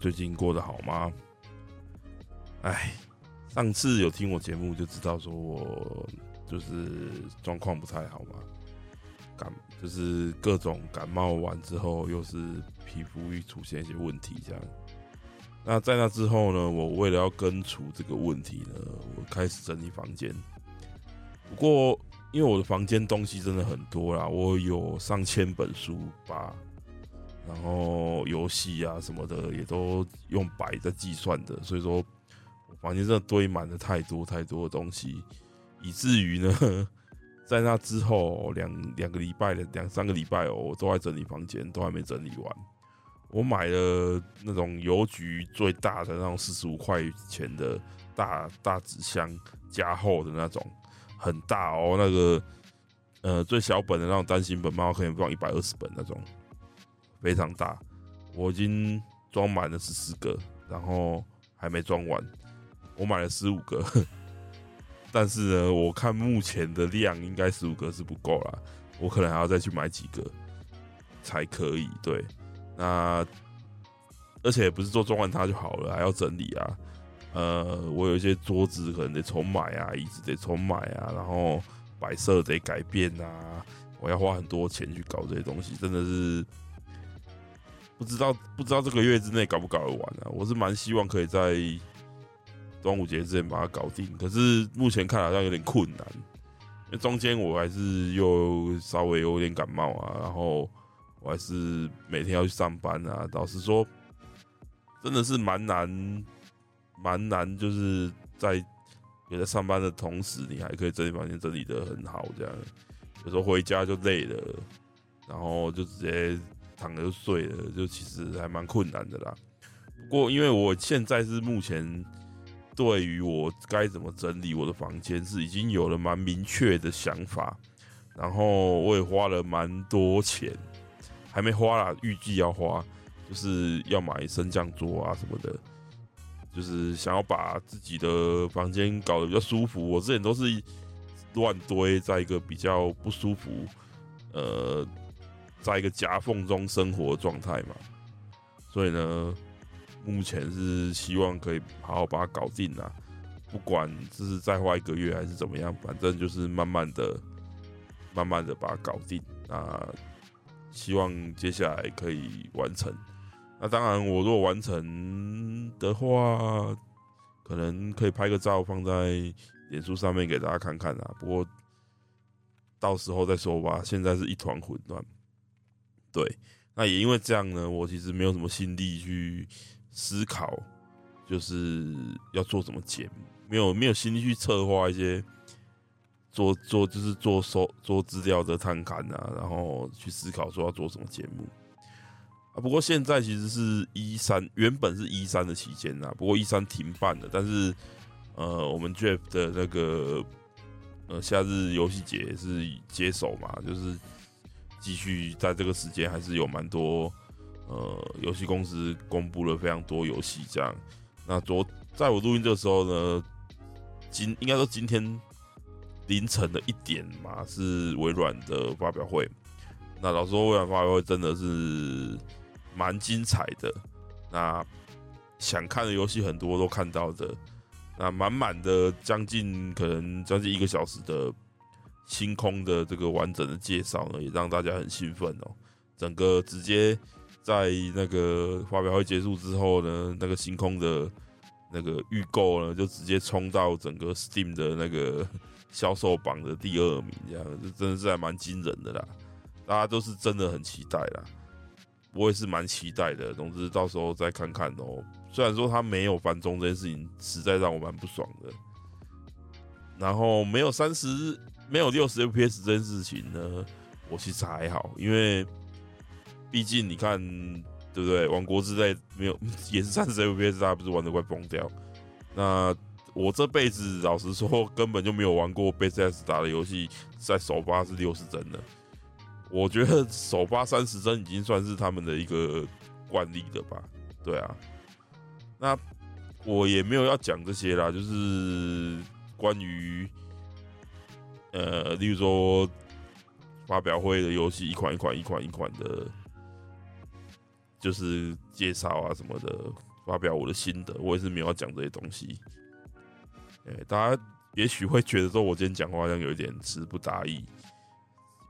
最近过得好吗？哎，上次有听我节目就知道说我就是状况不太好嘛，感就是各种感冒完之后又是皮肤一出现一些问题这样。那在那之后呢，我为了要根除这个问题呢，我开始整理房间。不过因为我的房间东西真的很多啦，我有上千本书吧。然后游戏啊什么的也都用百在计算的，所以说我房间真的堆满了太多太多的东西，以至于呢，在那之后两两个礼拜的两三个礼拜哦，我都在整理房间，都还没整理完。我买了那种邮局最大的那种四十五块钱的大大纸箱，加厚的那种，很大哦，那个呃最小本的那种单行本漫画可以放一百二十本那种。非常大，我已经装满了十四个，然后还没装完。我买了十五个，但是呢，我看目前的量应该十五个是不够啦，我可能还要再去买几个才可以。对，那而且不是说装完它就好了，还要整理啊。呃，我有一些桌子可能得重买啊，椅子得重买啊，然后摆设得改变啊，我要花很多钱去搞这些东西，真的是。不知道不知道这个月之内搞不搞得完啊？我是蛮希望可以在端午节之前把它搞定，可是目前看好像有点困难，因为中间我还是又稍微有点感冒啊，然后我还是每天要去上班啊。老实说，真的是蛮难蛮难，就是在也在上班的同时，你还可以整理房间整理得很好，这样有时候回家就累了，然后就直接。躺着就睡了，就其实还蛮困难的啦。不过因为我现在是目前对于我该怎么整理我的房间是已经有了蛮明确的想法，然后我也花了蛮多钱，还没花啦，预计要花，就是要买升降桌啊什么的，就是想要把自己的房间搞得比较舒服。我之前都是乱堆，在一个比较不舒服，呃。在一个夹缝中生活状态嘛，所以呢，目前是希望可以好好把它搞定啊。不管这是再花一个月还是怎么样，反正就是慢慢的、慢慢的把它搞定。那希望接下来可以完成。那当然，我如果完成的话，可能可以拍个照放在脸书上面给大家看看啊。不过到时候再说吧，现在是一团混乱。对，那也因为这样呢，我其实没有什么心力去思考，就是要做什么节目，没有没有心力去策划一些做做就是做收做资料的探勘啊，然后去思考说要做什么节目啊。不过现在其实是一三原本是一三的期间呐，不过一三停办了，但是呃，我们 Jeff 的那个呃夏日游戏节是接手嘛，就是。继续在这个时间，还是有蛮多呃游戏公司公布了非常多游戏这样。那昨在我录音这个时候呢，今应该说今天凌晨的一点嘛，是微软的发表会。那老实说，微软发表会真的是蛮精彩的。那想看的游戏很多都看到的。那满满的将近可能将近一个小时的。星空的这个完整的介绍呢，也让大家很兴奋哦。整个直接在那个发表会结束之后呢，那个星空的那个预购呢，就直接冲到整个 Steam 的那个销售榜的第二名，这样这真的是还蛮惊人的啦。大家都是真的很期待啦。我也是蛮期待的。总之到时候再看看哦。虽然说他没有繁中这件事情，实在让我蛮不爽的。然后没有三十，没有六十 FPS 这件事情呢，我其实还好，因为毕竟你看，对不对？王国之泪没有 也是三十 FPS，大家不是玩得快崩掉。那我这辈子老实说，根本就没有玩过贝塞斯达的游戏，在首发是六十帧的。我觉得首发三十帧已经算是他们的一个惯例了吧？对啊。那我也没有要讲这些啦，就是关于呃，例如说发表会的游戏一款一款一款一款的，就是介绍啊什么的，发表我的心得，我也是没有要讲这些东西。哎，大家也许会觉得说我今天讲话好像有一点词不达意，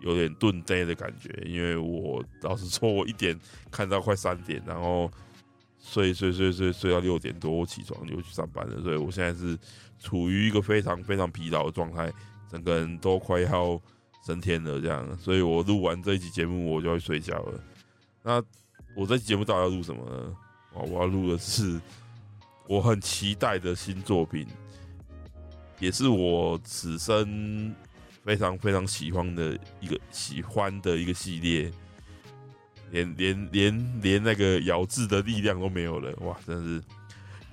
有点顿呆的感觉，因为我老实说，我一点看到快三点，然后。睡睡睡睡睡到六点多，我起床就去上班了，所以我现在是处于一个非常非常疲劳的状态，整个人都快要升天了这样，所以我录完这一集节目我就要睡觉了。那我这期节目到底要录什么呢？我要录的是我很期待的新作品，也是我此生非常非常喜欢的一个喜欢的一个系列。连 连连连那个咬字的力量都没有了，哇！真是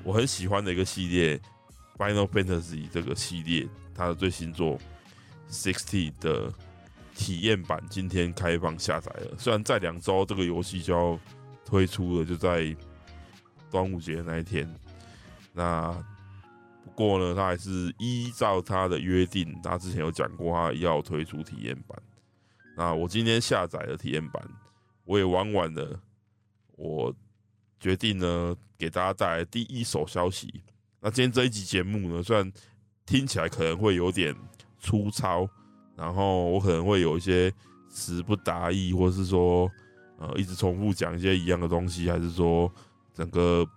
我很喜欢的一个系列，《Final Fantasy》这个系列，他的最新作《Sixty》的体验版今天开放下载了。虽然在两周这个游戏就要推出了，就在端午节那一天。那不过呢，他还是依照他的约定，他之前有讲过，他要推出体验版。那我今天下载了体验版。我也玩完了，我决定呢，给大家带来第一手消息。那今天这一集节目呢，虽然听起来可能会有点粗糙，然后我可能会有一些词不达意，或是说呃一直重复讲一些一样的东西，还是说整个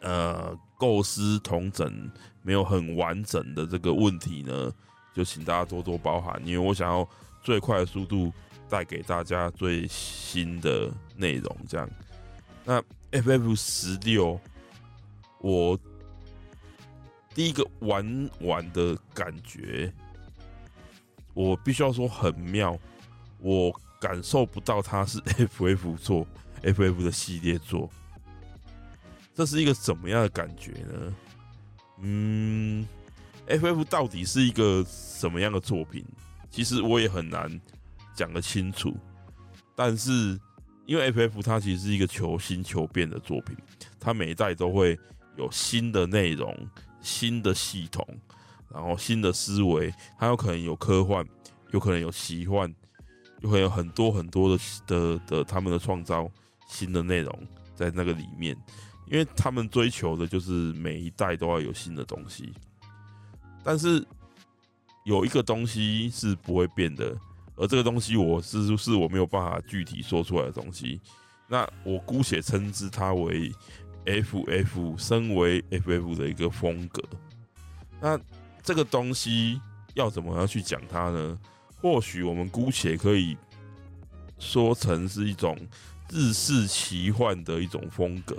呃构思同整没有很完整的这个问题呢，就请大家多多包涵，因为我想要最快的速度。带给大家最新的内容，这样。那 FF 十六，我第一个玩玩的感觉，我必须要说很妙，我感受不到它是 FF 做 FF 的系列作，这是一个怎么样的感觉呢？嗯，FF 到底是一个什么样的作品？其实我也很难。讲得清楚，但是因为 FF 它其实是一个求新求变的作品，它每一代都会有新的内容、新的系统，然后新的思维，它有可能有科幻，有可能有奇幻，有可能有很多很多的的的他们的创造新的内容在那个里面，因为他们追求的就是每一代都要有新的东西，但是有一个东西是不会变的。而这个东西，我是是我没有办法具体说出来的东西。那我姑且称之它为 FF，身为 FF 的一个风格。那这个东西要怎么样去讲它呢？或许我们姑且可以说成是一种日式奇幻的一种风格。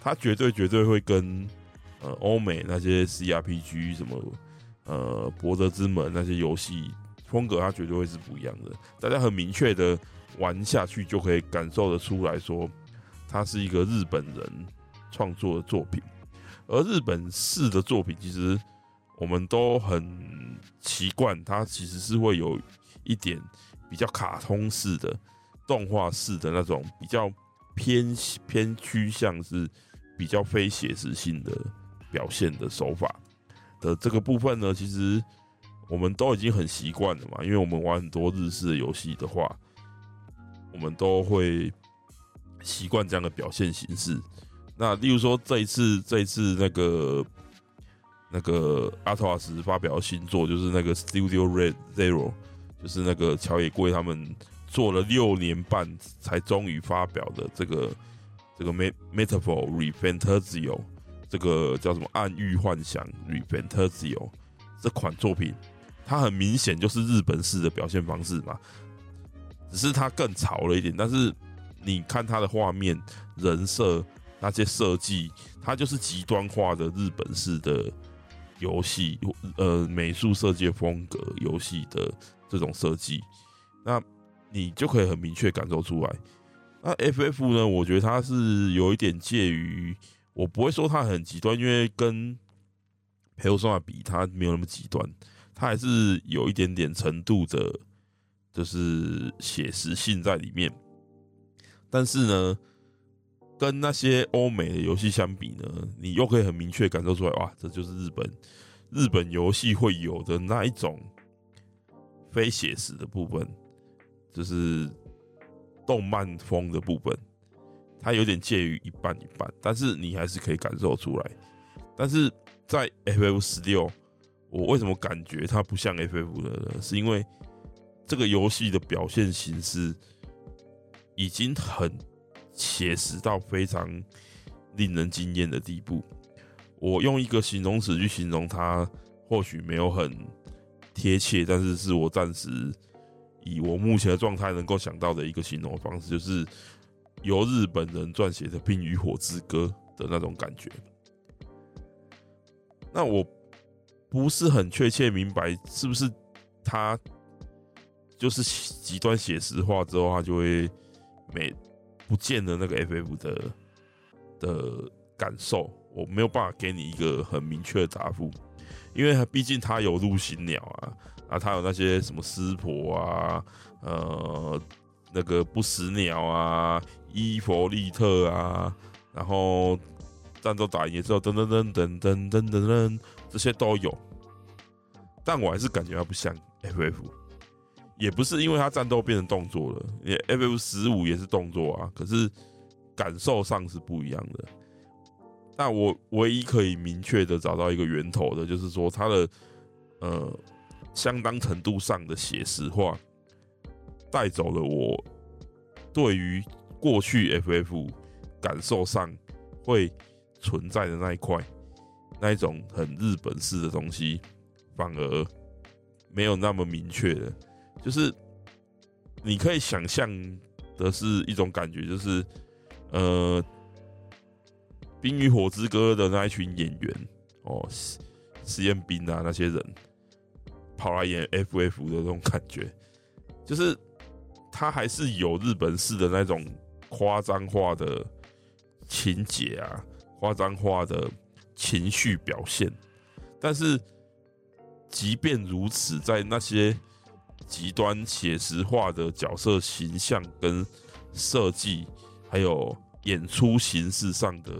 它绝对绝对会跟呃欧美那些 CRPG 什么呃博德之门那些游戏。风格它绝对会是不一样的，大家很明确的玩下去就可以感受得出来说，它是一个日本人创作的作品，而日本式的作品其实我们都很习惯，它其实是会有一点比较卡通式的动画式的那种比较偏偏趋向是比较非写实性的表现的手法的这个部分呢，其实。我们都已经很习惯了嘛，因为我们玩很多日式的游戏的话，我们都会习惯这样的表现形式。那例如说这一次，这一次那个那个阿托瓦斯发表的新作，就是那个 Studio Red Zero，就是那个乔野贵他们做了六年半才终于发表的这个这个 Metaphor ReFantazio，这个叫什么暗域幻想 ReFantazio 这款作品。它很明显就是日本式的表现方式嘛，只是它更潮了一点。但是你看它的画面、人设那些设计，它就是极端化的日本式的游戏，呃，美术设计风格游戏的这种设计，那你就可以很明确感受出来。那 FF 呢？我觉得它是有一点介于，我不会说它很极端，因为跟 Persona 比，它没有那么极端，它还是有一点点程度的，就是写实性在里面。但是呢，跟那些欧美的游戏相比呢，你又可以很明确感受出来，哇，这就是日本日本游戏会有的那一种非写实的部分，就是动漫风的部分，它有点介于一半一半，但是你还是可以感受出来，但是。在 FF 十六，我为什么感觉它不像 FF 的呢？是因为这个游戏的表现形式已经很写实到非常令人惊艳的地步。我用一个形容词去形容它，或许没有很贴切，但是是我暂时以我目前的状态能够想到的一个形容方式，就是由日本人撰写的《冰与火之歌》的那种感觉。那我不是很确切明白，是不是他就是极端写实化之后，他就会没不见了那个 FF 的的感受？我没有办法给你一个很明确的答复，因为毕竟他有陆行鸟啊，啊，他有那些什么湿婆啊，呃，那个不死鸟啊，伊弗利特啊，然后。战斗打赢之后，噔噔噔噔噔噔噔噔，这些都有，但我还是感觉它不像 FF，也不是因为它战斗变成动作了，也 FF 十五也是动作啊，可是感受上是不一样的。但我唯一可以明确的找到一个源头的，就是说它的呃相当程度上的写实化，带走了我对于过去 FF 感受上会。存在的那一块，那一种很日本式的东西，反而没有那么明确的。就是你可以想象的是一种感觉，就是呃，《冰与火之歌》的那一群演员哦，实验兵啊那些人跑来演 FF 的那种感觉，就是他还是有日本式的那种夸张化的情节啊。夸张化的情绪表现，但是即便如此，在那些极端写实化的角色形象跟设计，还有演出形式上的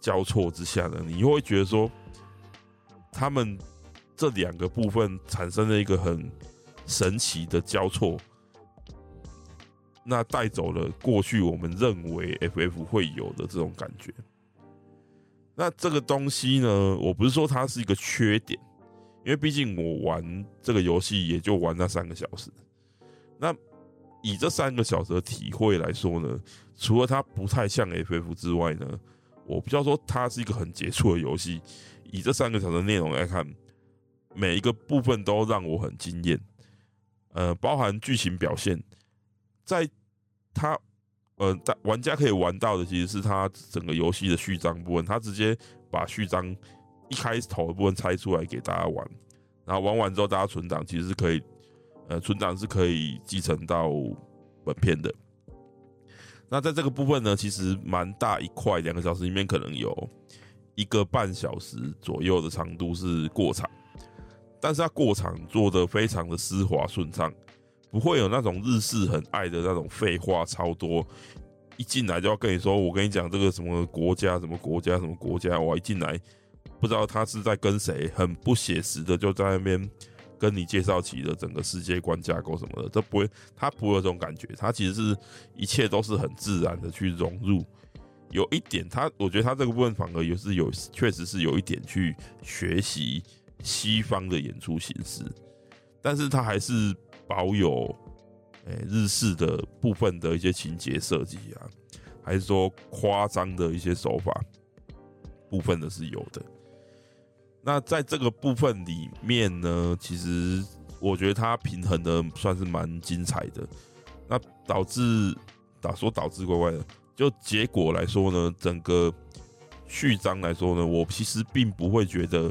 交错之下呢，你会觉得说，他们这两个部分产生了一个很神奇的交错，那带走了过去我们认为 FF 会有的这种感觉。那这个东西呢，我不是说它是一个缺点，因为毕竟我玩这个游戏也就玩那三个小时。那以这三个小时的体会来说呢，除了它不太像 FF 之外呢，我比较说它是一个很杰出的游戏。以这三个小时内容来看，每一个部分都让我很惊艳。呃，包含剧情表现，在它。呃，但玩家可以玩到的其实是他整个游戏的序章部分，他直接把序章一开头的部分拆出来给大家玩，然后玩完之后大家存档其实是可以，呃，存档是可以继承到本片的。那在这个部分呢，其实蛮大一块，两个小时里面可能有一个半小时左右的长度是过场，但是它过场做的非常的丝滑顺畅。不会有那种日式很爱的那种废话超多，一进来就要跟你说，我跟你讲这个什么国家什么国家什么国家，我一进来不知道他是在跟谁，很不写实的就在那边跟你介绍起了整个世界观架构什么的，这不会，他不会有这种感觉，他其实是一切都是很自然的去融入。有一点，他我觉得他这个部分反而也是有，确实是有一点去学习西方的演出形式，但是他还是。保有诶日式的部分的一些情节设计啊，还是说夸张的一些手法部分的是有的。那在这个部分里面呢，其实我觉得它平衡的算是蛮精彩的。那导致打说导致怪怪的，就结果来说呢，整个序章来说呢，我其实并不会觉得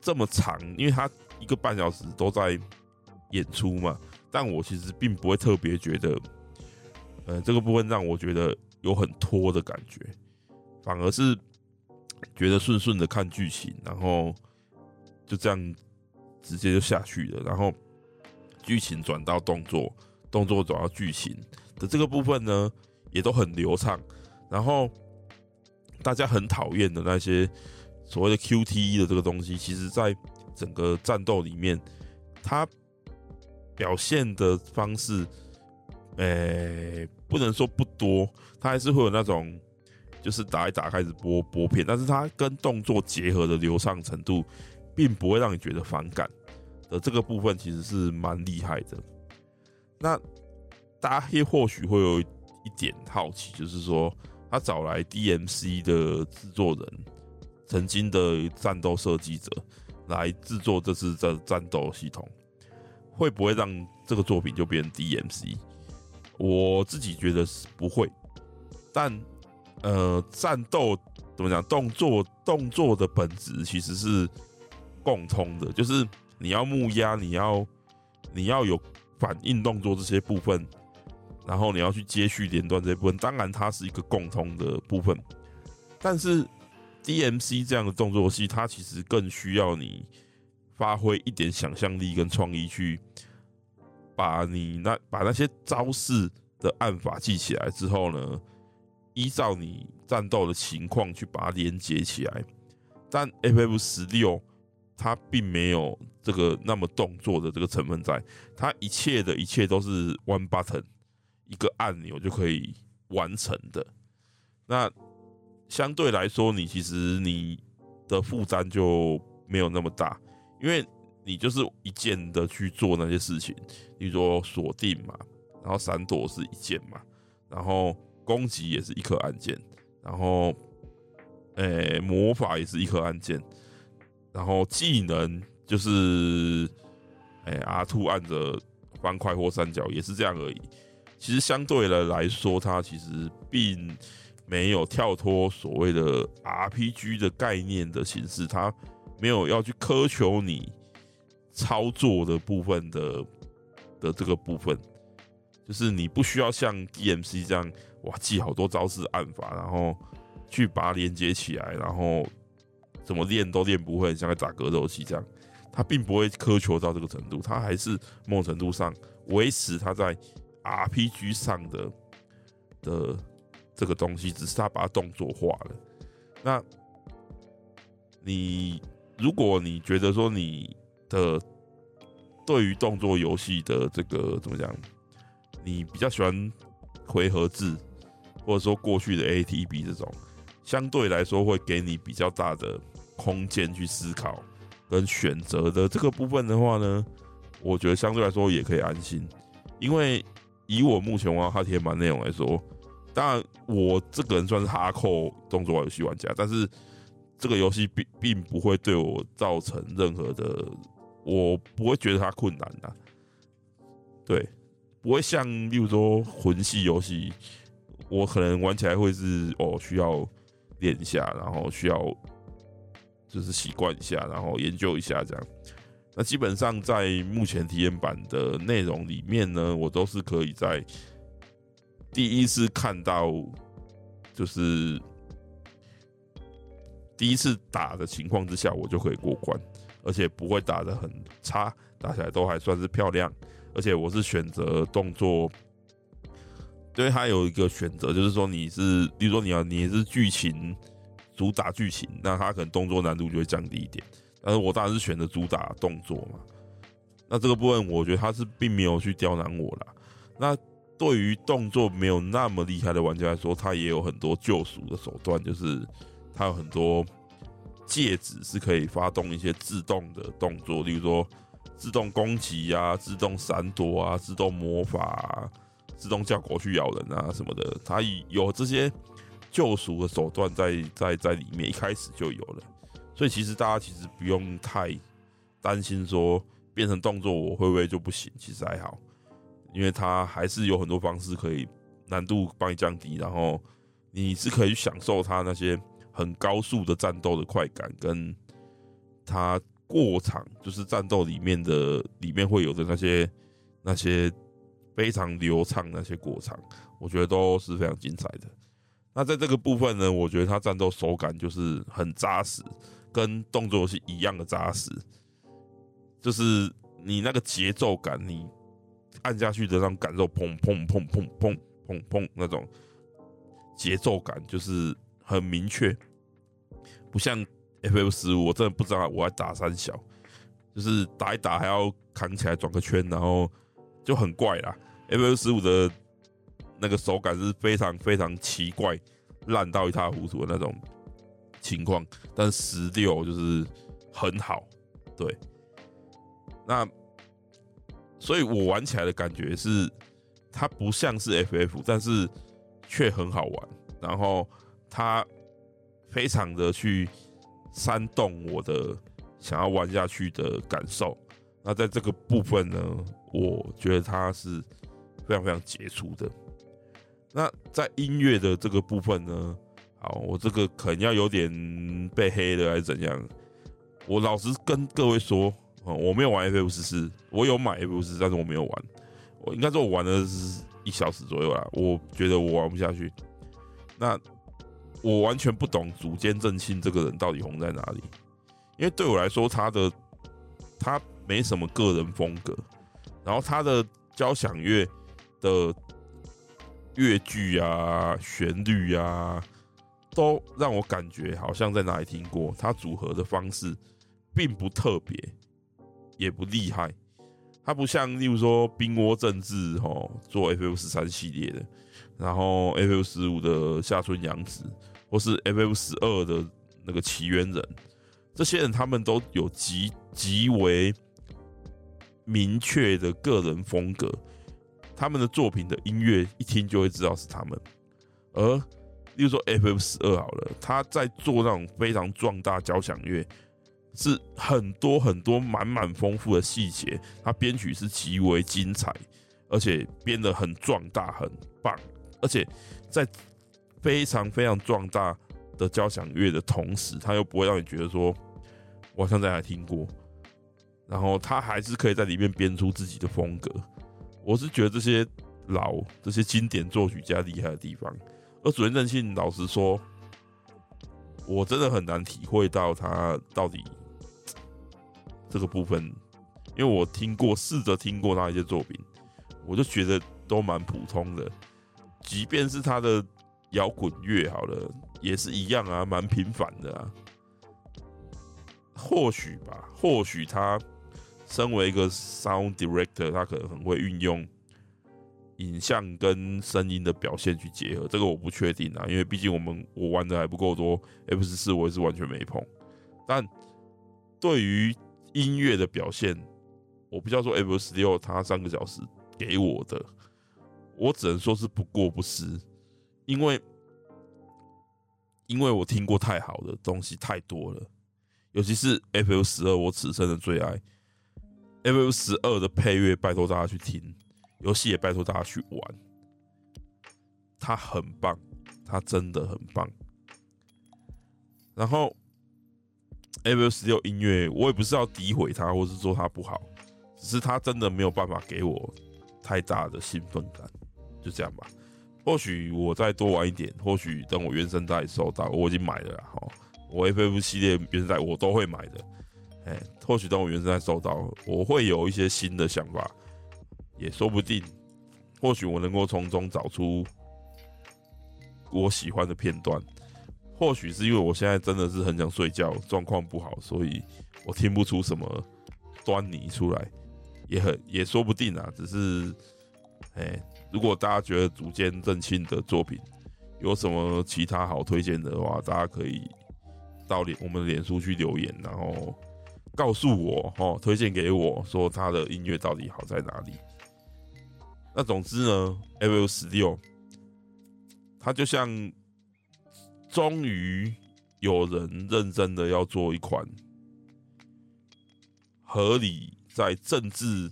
这么长，因为他一个半小时都在演出嘛，但我其实并不会特别觉得，呃，这个部分让我觉得有很拖的感觉，反而是觉得顺顺的看剧情，然后就这样直接就下去了，然后剧情转到动作。动作转到剧情的这个部分呢，也都很流畅。然后大家很讨厌的那些所谓的 QTE 的这个东西，其实在整个战斗里面，它表现的方式，诶，不能说不多，它还是会有那种就是打一打开始播播片，但是它跟动作结合的流畅程度，并不会让你觉得反感的这个部分，其实是蛮厉害的。那大家也或许会有一点好奇，就是说他找来 DMC 的制作人，曾经的战斗设计者来制作这次的战斗系统，会不会让这个作品就变成 DMC？我自己觉得是不会，但呃，战斗怎么讲？动作动作的本质其实是共通的，就是你要木压，你要你要有。反应动作这些部分，然后你要去接续连段这些部分，当然它是一个共通的部分。但是 DMC 这样的动作戏，它其实更需要你发挥一点想象力跟创意，去把你那把那些招式的按法记起来之后呢，依照你战斗的情况去把它连接起来。但 FF 十六。它并没有这个那么动作的这个成分在，它一切的一切都是 one button 一个按钮就可以完成的。那相对来说，你其实你的负担就没有那么大，因为你就是一键的去做那些事情，比如说锁定嘛，然后闪躲是一键嘛，然后攻击也是一颗按键，然后诶、魔法也是一颗按键。然后技能就是，哎，R two 按着方块或三角也是这样而已。其实相对的来说，它其实并没有跳脱所谓的 RPG 的概念的形式，它没有要去苛求你操作的部分的的这个部分，就是你不需要像 DMC 这样哇记好多招式按法，然后去把它连接起来，然后。怎么练都练不会，像在打格斗戏这样，他并不会苛求到这个程度，他还是某种程度上维持他在 RPG 上的的这个东西，只是他把它动作化了。那你如果你觉得说你的对于动作游戏的这个怎么讲，你比较喜欢回合制，或者说过去的 ATB 这种，相对来说会给你比较大的。空间去思考跟选择的这个部分的话呢，我觉得相对来说也可以安心，因为以我目前玩哈铁版内容来说，当然我这个人算是哈扣动作游戏玩家，但是这个游戏并并不会对我造成任何的，我不会觉得它困难的，对，不会像例如说魂系游戏，我可能玩起来会是哦需要练一下，然后需要。就是习惯一下，然后研究一下这样。那基本上在目前体验版的内容里面呢，我都是可以在第一次看到，就是第一次打的情况之下，我就可以过关，而且不会打得很差，打起来都还算是漂亮。而且我是选择动作，因为他有一个选择，就是说你是，比如说你要你是剧情。主打剧情，那他可能动作难度就会降低一点。但是我当然是选择主打动作嘛。那这个部分，我觉得他是并没有去刁难我啦。那对于动作没有那么厉害的玩家来说，他也有很多救赎的手段，就是他有很多戒指是可以发动一些自动的动作，例如说自动攻击啊、自动闪躲啊、自动魔法啊、自动叫狗去咬人啊什么的，他有这些。救赎的手段在在在里面一开始就有了，所以其实大家其实不用太担心说变成动作我会不会就不行，其实还好，因为它还是有很多方式可以难度帮你降低，然后你是可以享受它那些很高速的战斗的快感，跟它过场就是战斗里面的里面会有的那些那些非常流畅那些过场，我觉得都是非常精彩的。那在这个部分呢，我觉得它战斗手感就是很扎实，跟动作游戏一样的扎实，就是你那个节奏感，你按下去的那种感受，砰砰砰砰砰砰砰那种节奏感，就是很明确，不像 FF15，我真的不知道我要打三小，就是打一打还要扛起来转个圈，然后就很怪啦。FF15 的。那个手感是非常非常奇怪，烂到一塌糊涂的那种情况，但十六就是很好，对。那所以我玩起来的感觉是，它不像是 FF，但是却很好玩，然后它非常的去煽动我的想要玩下去的感受。那在这个部分呢，我觉得他是非常非常杰出的。那在音乐的这个部分呢，好，我这个可能要有点被黑了还是怎样？我老实跟各位说，哦，我没有玩 FF 十四，我有买 FF 十四，但是我没有玩。我应该说我玩的是一小时左右啦，我觉得我玩不下去。那我完全不懂塚间正庆这个人到底红在哪里，因为对我来说，他的他没什么个人风格，然后他的交响乐的。乐句啊，旋律啊，都让我感觉好像在哪里听过。他组合的方式并不特别，也不厉害。它不像，例如说《冰窝政治》吼，做 FF 十三系列的，然后 FF 十五的下村阳子，或是 FF 十二的那个崎元人，这些人他们都有极极为明确的个人风格。他们的作品的音乐一听就会知道是他们，而例如说 FF 十二好了，他在做那种非常壮大交响乐，是很多很多满满丰富的细节，他编曲是极为精彩，而且编得很壮大很棒，而且在非常非常壮大的交响乐的同时，他又不会让你觉得说我好像在哪听过，然后他还是可以在里面编出自己的风格。我是觉得这些老这些经典作曲家厉害的地方，而塚间正庆老实说，我真的很难体会到他到底 这个部分，因为我听过试着听过他一些作品，我就觉得都蛮普通的，即便是他的摇滚乐好了，也是一样啊，蛮平凡的啊。或许吧，或许他。身为一个 sound director，他可能很会运用影像跟声音的表现去结合，这个我不确定啊，因为毕竟我们我玩的还不够多，F 十四我也是完全没碰。但对于音乐的表现，我不知道说 F 十六他三个小时给我的，我只能说是不过不失，因为因为我听过太好的东西太多了，尤其是 F 十二，我此生的最爱。FF 十二的配乐，拜托大家去听；游戏也拜托大家去玩。它很棒，它真的很棒。然后，FF 十六音乐，我也不是要诋毁它，或是说它不好，只是它真的没有办法给我太大的兴奋感。就这样吧。或许我再多玩一点，或许等我原声带收到，我已经买了啦。哈，我 FF 系列原声带我都会买的。哎，或许当我原声带收到，我会有一些新的想法，也说不定。或许我能够从中找出我喜欢的片段。或许是因为我现在真的是很想睡觉，状况不好，所以我听不出什么端倪出来，也很也说不定啊。只是，哎，如果大家觉得塚间正庆的作品有什么其他好推荐的话，大家可以到脸我们脸书去留言，然后。告诉我哦，推荐给我说他的音乐到底好在哪里？那总之呢，FF 十六，他就像终于有人认真的要做一款合理在政治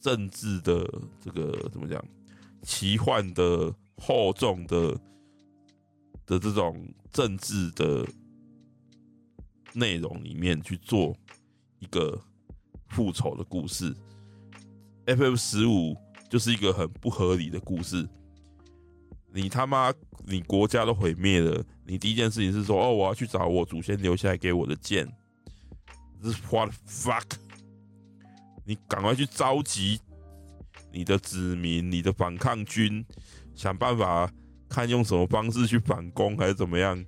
政治的这个怎么讲？奇幻的、厚重的的这种政治的内容里面去做一个复仇的故事。FF 十五就是一个很不合理的故事。你他妈，你国家都毁灭了，你第一件事情是说，哦，我要去找我祖先留下来给我的剑。这是 what the fuck？你赶快去召集你的子民、你的反抗军，想办法看用什么方式去反攻，还是怎么样？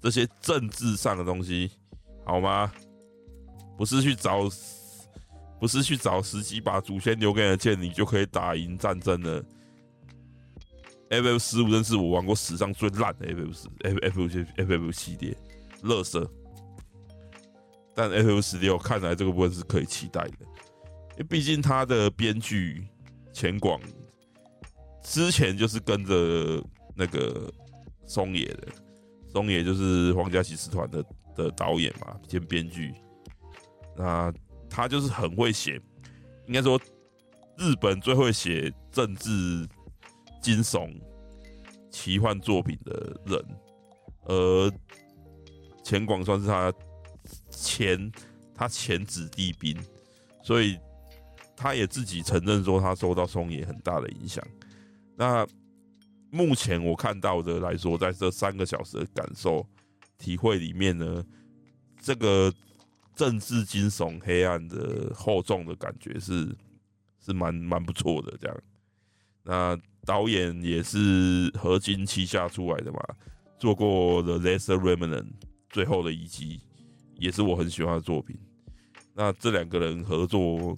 这些政治上的东西，好吗？不是去找，不是去找时机把祖先留给你的剑，你就可以打赢战争了。FF 十五真是我玩过史上最烂的 FF 十 FF FF 系列，乐色。但 FF 十六看来这个部分是可以期待的，因为毕竟他的编剧钱广之前就是跟着那个松野的，松野就是皇家骑士团的的导演嘛兼编剧，那他就是很会写，应该说日本最会写政治惊悚奇幻作品的人，而钱广算是他。前他前子弟兵，所以他也自己承认说他受到松野很大的影响。那目前我看到的来说，在这三个小时的感受体会里面呢，这个政治惊悚、黑暗的厚重的感觉是是蛮蛮不错的。这样，那导演也是合金旗下出来的嘛，做过《The Last Remnant》最后的一集。也是我很喜欢的作品，那这两个人合作，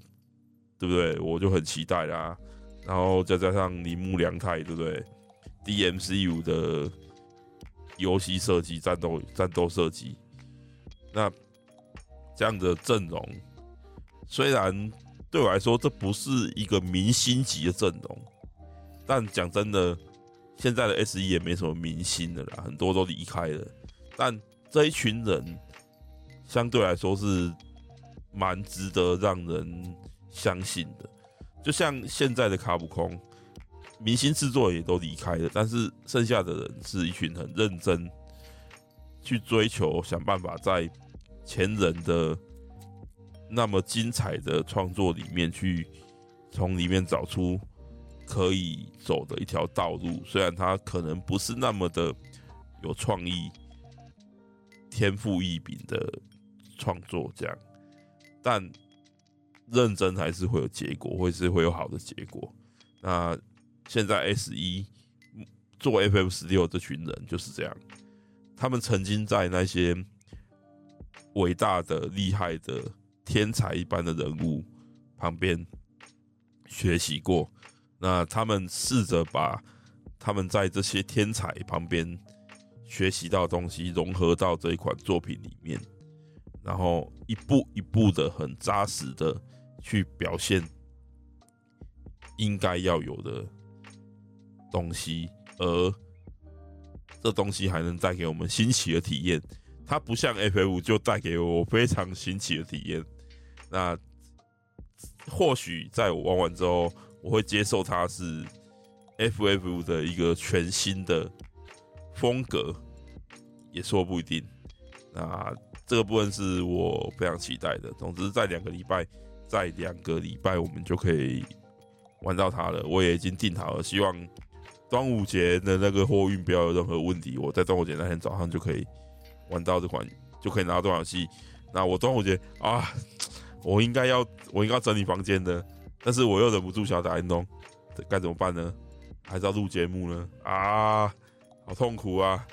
对不对？我就很期待啦。然后再加上铃木良太，对不对？DMC5 的游戏设计、战斗战斗设计，那这样的阵容，虽然对我来说这不是一个明星级的阵容，但讲真的，现在的 SE 也没什么明星的啦，很多都离开了。但这一群人。相对来说是蛮值得让人相信的，就像现在的卡普空，明星制作也都离开了，但是剩下的人是一群很认真去追求、想办法在前人的那么精彩的创作里面去从里面找出可以走的一条道路，虽然他可能不是那么的有创意、天赋异禀的。创作这样，但认真还是会有结果，会是会有好的结果。那现在 S 一做 FF 十六这群人就是这样，他们曾经在那些伟大的、厉害的、天才一般的人物旁边学习过，那他们试着把他们在这些天才旁边学习到的东西融合到这一款作品里面。然后一步一步的很扎实的去表现应该要有的东西，而这东西还能带给我们新奇的体验。它不像 FF 就带给我非常新奇的体验。那或许在我玩完之后，我会接受它是 FF 的一个全新的风格，也说不一定。那。这个部分是我非常期待的。总之，在两个礼拜，在两个礼拜，我们就可以玩到它了。我也已经订好了，希望端午节的那个货运不要有任何问题。我在端午节那天早上就可以玩到这款，就可以拿到这款游戏。那我端午节啊，我应该要，我应该要整理房间的，但是我又忍不住想打电动，该怎么办呢？还是要录节目呢？啊，好痛苦啊！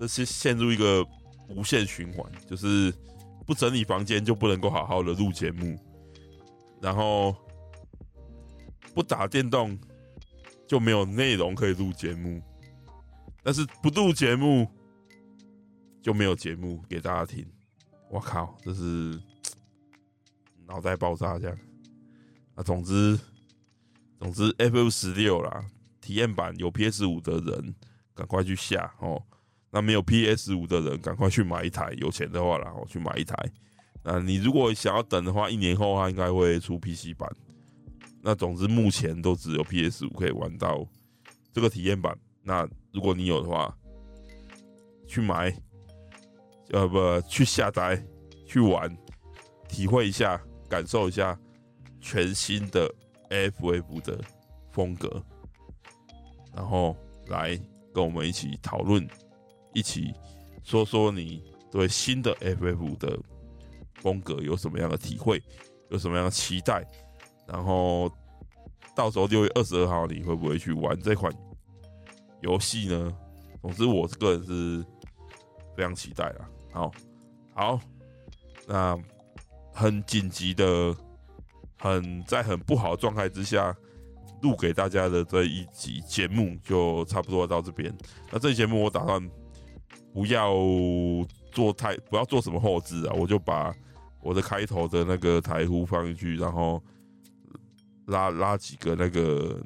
这是陷入一个。无限循环，就是不整理房间就不能够好好的录节目，然后不打电动就没有内容可以录节目，但是不录节目就没有节目给大家听。我靠，这是 脑袋爆炸这样。啊，总之，总之，F. U. 十六啦，体验版有 PS 五的人赶快去下哦。那没有 PS 五的人，赶快去买一台。有钱的话，然后去买一台。那你如果想要等的话，一年后它应该会出 PC 版。那总之目前都只有 PS 五可以玩到这个体验版。那如果你有的话，去买，呃不，去下载，去玩，体会一下，感受一下全新的 FF 的风格，然后来跟我们一起讨论，一起说说你对新的 FF 的风格有什么样的体会，有什么样的期待，然后到时候六月二十二号你会不会去玩这款游戏呢？总之，我个人是非常期待啦。好，好，那很紧急的、很在很不好的状态之下录给大家的这一集节目就差不多到这边。那这节目我打算不要做太，不要做什么后置啊，我就把我的开头的那个台呼放进去，然后拉拉几个那个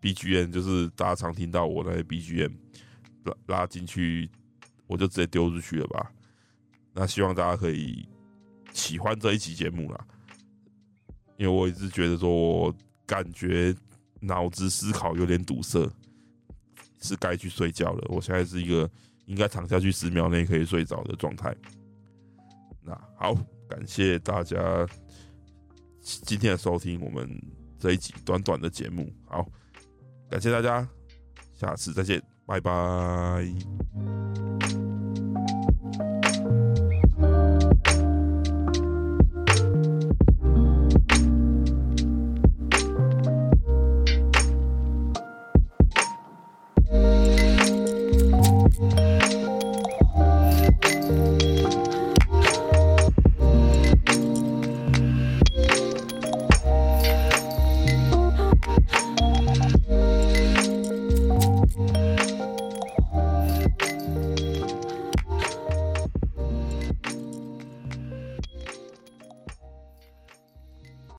BGM，就是大家常听到我那些 BGM 拉拉进去。我就直接丢出去了吧。那希望大家可以喜欢这一期节目啦，因为我一直觉得说，我感觉脑子思考有点堵塞，是该去睡觉了。我现在是一个应该躺下去十秒内可以睡着的状态。那好，感谢大家今天的收听，我们这一集短短的节目。好，感谢大家，下次再见，拜拜。